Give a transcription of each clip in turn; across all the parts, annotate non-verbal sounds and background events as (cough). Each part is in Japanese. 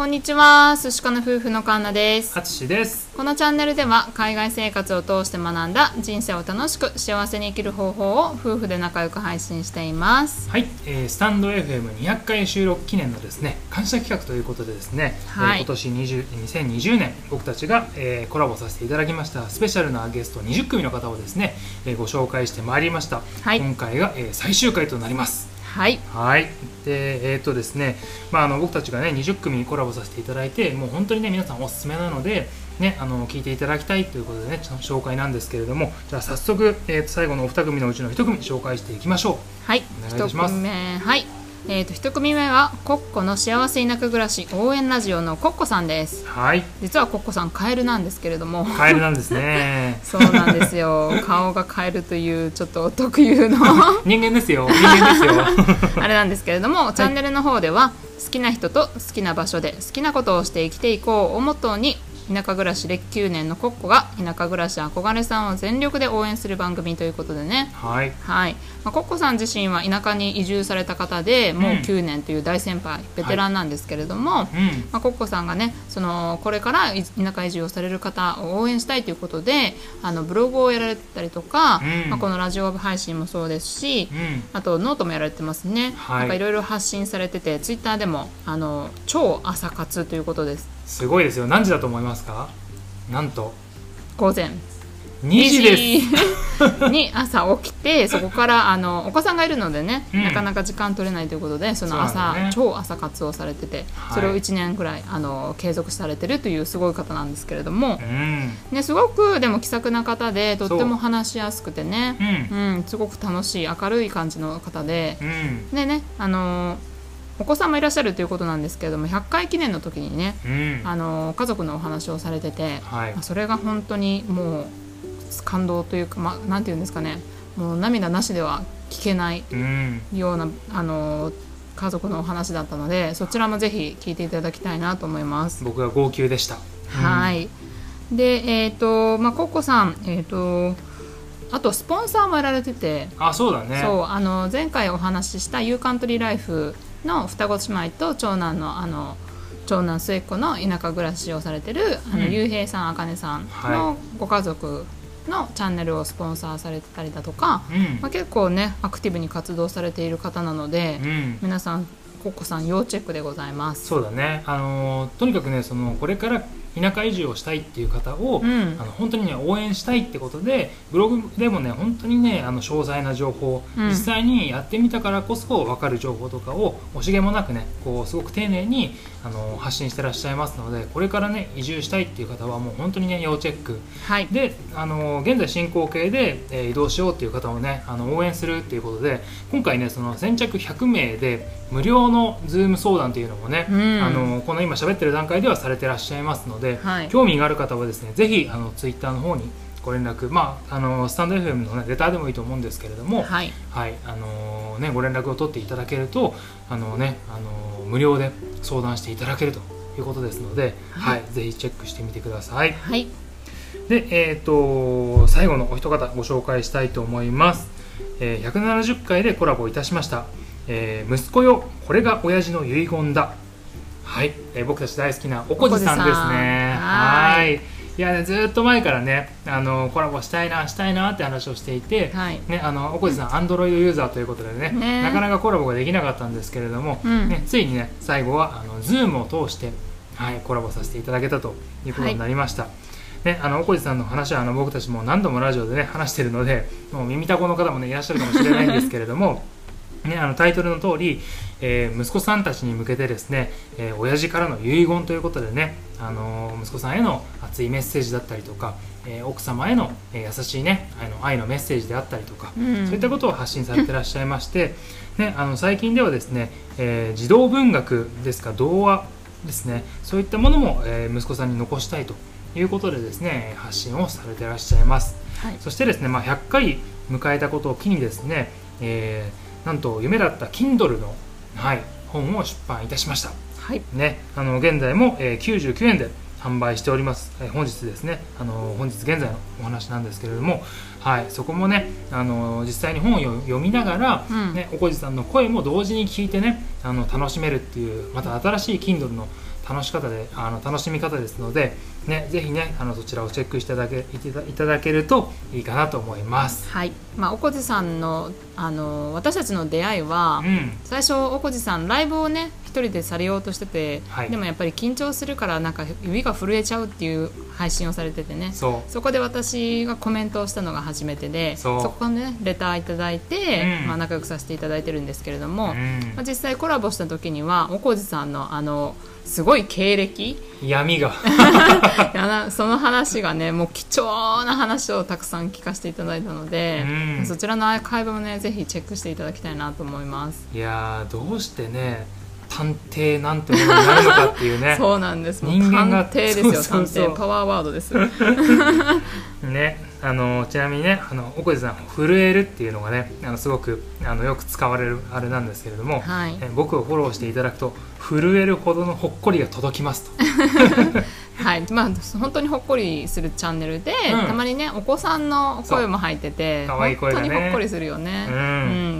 こんにちは寿司かの夫婦のカンナです。あつしです。このチャンネルでは海外生活を通して学んだ人生を楽しく幸せに生きる方法を夫婦で仲良く配信しています。はい、えー、スタンド FM200 回収録記念のですね感謝企画ということでですね、はい。えー今年20 2020年僕たちが、えーコラボさせていただきましたスペシャルなゲスト20組の方をですね、えーご紹介してまいりました、はい。今回が、えー最終回となりますはい。はい。でえっ、とですね、まあ、あの僕たちがね20組コラボさせていただいてもう本当にね皆さんおすすめなのでね、あの聞いていただきたいということでね紹介なんですけれどもじゃあ早速、えーと最後のお二組のうちの一組紹介していきましょはい。お願いします。一組目。はいえー、と一組目はコッコの幸せ田舎暮らし応援ラジオのコッコさんです。うはい。実はコッコさんカエルなんですけれども。カエルなんですね。(laughs) そうなんですよ。顔がカエルというちょっと特有の。(laughs) 人間ですよ。人間ですよ。(laughs) あれなんですけれども、チャンネルの方では好きな人と好きな場所で好きなことをして生きていこうをモットーに田舎暮らし歴9年のコッコが田舎暮らし憧れさんを全力で応援する番組ということでね。はい。はい、まあ、コッコさん自身は田舎に移住された方でもううん9年という大先輩、ベテランなんですけれども、うん。まあ、コッコさんがねそのこれからい田舎移住をされる方を応援したいということであのブログをやられてたりとか、うん。まあ、このラジオ配信もそうですし、うん。あとノートもやられてますね、はい。なんかいろいろ発信されててツイッターでもあの超朝活ということですすごいですよ。何時だと思いますか？なんと。午前。2時です。す (laughs) に朝起きてそこからあのお子さんがいるのでね、うん。なかなか時間取れないということでその朝ね。超朝活をされてて、はい。それを1年ぐらいあの継続されてるというすごい方なんですけれども。う、ん。ね、すごくでも気さくな方でとっても話しやすくてね、う。ん。うん、すごく楽しい明るい感じの方で、うん。でね、あのーお子さんもいらっしゃるということなんですけれども100回記念の時にね、うん。あのー家族のお話をされてて、はい。まあそれが本当にもう感動というか、まあ、なんていうんですかねもう涙なしでは聞けないうん。ような、あのー家族のお話だったのでそちらもぜひ聞いていただきたいなと思います。僕は号泣でした。はい。でえっ、とまあコッコさんえっ、とあとスポンサーもやられてて、あそうだね。そうあの前回お話しした「ユーカントリーライフ」の双子姉妹と長男のあの長男末っ子の田舎暮らしをされてるあの、うん。ゆうへいさんあかねさんのご家族のチャンネルをスポンサーされてたりだとか、うん。まあ、結構ねアクティブに活動されている方なので、うん。皆さんコッコさん要チェックでございます。そうだね。あのーとにかくねそのこれから田舎移住をしたいっていう方を、うん。あの本当にね応援したいってことでブログでもね本当にねあの詳細な情報、うん。実際にやってみたからこそ分かる情報とかを惜しげもなくねこうすごく丁寧にあの発信してらっしゃいますのでこれからね移住したいっていう方はもう本当にね要チェック。はい、であの現在進行形で、えー移動しようっていう方をねあの応援するっていうことで今回ねその先着100名で無料のズーム相談っていうのもね、うん。あのこの今喋ってる段階ではされてらっしゃいますので、はい。興味がある方はですねぜひあのツイッターの方にご連絡まああのスタンド FM の、ね、レターでもいいと思うんですけれども、はい。はいあのね、ご連絡を取っていただけるとあの、ねあの無料で相談していただけるということですので、ははいいぜひチェックしてみてください。はい。で、えー、と最後のお一方ご紹介したいと思います、えー170回でコラボいたしました、えー息子よこれが親父の遺言だはい、えー僕たち大好きなおこじさんですね。ははい。い。いやねずーっと前からねあのコラボしたいなしたいなって話をしていて、はい。ね、あのおこじさんアンドロイドユーザーということでねね。なかなかコラボができなかったんですけれども、うん。ね、ついにね最後はあの Zoom を通して、はい、コラボさせていただけたということになりました、ね、あのおこじさんの話はあの僕たちも何度もラジオでね話してるのでもう耳たこの方もねいらっしゃるかもしれないんですけれどもね、あのタイトルの通り、えー息子さんたちに向けてですね、えー親父からの遺言ということでね、あのー息子さんへの熱いメッセージだったりとか、えー奥様への、えー優しいねあの愛のメッセージであったりとか、うんそういったことを発信されてらっしゃいまして、ね、あの最近ではですね、えー児童文学ですか童話ですねそういったものも、えー息子さんに残したいということでですね発信をされてらっしゃいます。はいそしてですね、まあ、100回迎えたことを機にですね、えーなんと夢だった Kindle の、はい、本を出版いたしました。はいね、あの現在も、えー99円で販売しております、えー本日ですね、あの本日現在のお話なんですけれども、はい、そこもね、あの実際に本を読読みながら、うんね、おこじさんの声も同時に聞いてねあの楽しめるっていうまた新しい Kindle の楽し方であの楽しみ方ですので、ね、ぜひねあのそちらをチェックしていただけいただけるといいかなと思います。はい、まあ、おこじさんのあの私たちの出会いは、うん。最初おこじさんライブをね一人でされようとしてて、はい。でもやっぱり緊張するからなんか指が震えちゃうっていう配信をされててね。そそこで私がコメントをしたのが初めてでそう。こからねレターいただいて、うん。まあ、仲良くさせていただいてるんですけれども、う、うん。まあ、実際コラボした時にはおこじさんのあのすごい経歴。闇が。(laughs) その話がねもう貴重な話をたくさん聞かせていただいたので、うんそちらのアーカイブもねぜひチェックしていただきたいなと思います。いやーどうしてね探偵なんてものになるのかっていうね (laughs) そうなんです。人間が探偵ですよ。探偵パワーワードです。(laughs) ねあのちなみにねあの奥地さん震えるっていうのがねあのすごくあのよく使われるあれなんですけれども、はい。え僕をフォローしていただくと震えるほどのほっこりが届きますと (laughs) はい、まあ本当にほっこりするチャンネルで、うん。たまにねお子さんの声も入っててそう可愛い声がね。本当にほっこりするよね、うん。う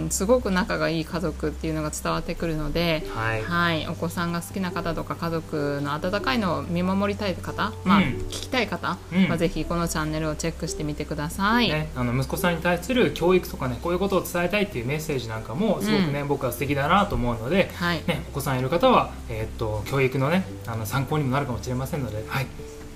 んすごく仲がいい家族っていうのが伝わってくるので、はい。はい、お子さんが好きな方とか家族の温かいのを見守りたい方、まあうん。聞きたい方うん。はぜひこのチャンネルをチェックしてみてください。ね、あの息子さんに対する教育とかねこういうことを伝えたいっていうメッセージなんかもすごくね、僕は素敵だなと思うので、はい、ね、お子さんいる方は、えーっと教育のねあの参考にもなるかもしれませんので、はい、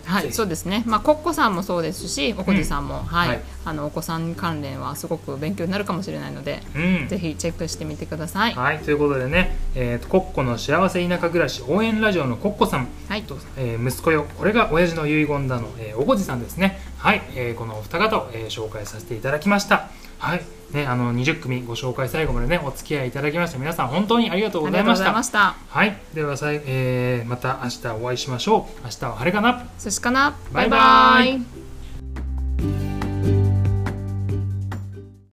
はい、そうですね。まあ、コッコさんもそうですし、おこじさんも、はい、はい。あのお子さん関連はすごく勉強になるかもしれないので、うん。ぜひチェックしてみてください。はい、ということでね、えー、とコッコの幸せ田舎暮らし応援ラジオのコッコさんはい、と、えー息子よこれが親父の遺言だの、えーおこじさんですね。はい、えーこのお二方を、えー紹介させていただきましたはい。ねあの20組ご紹介最後までねお付き合いいただきまして皆さん本当にありがとうございました。はい。ではさい、えーまた明日お会いしましょう。明日は晴れかな。寿司かな。バイバイ。イ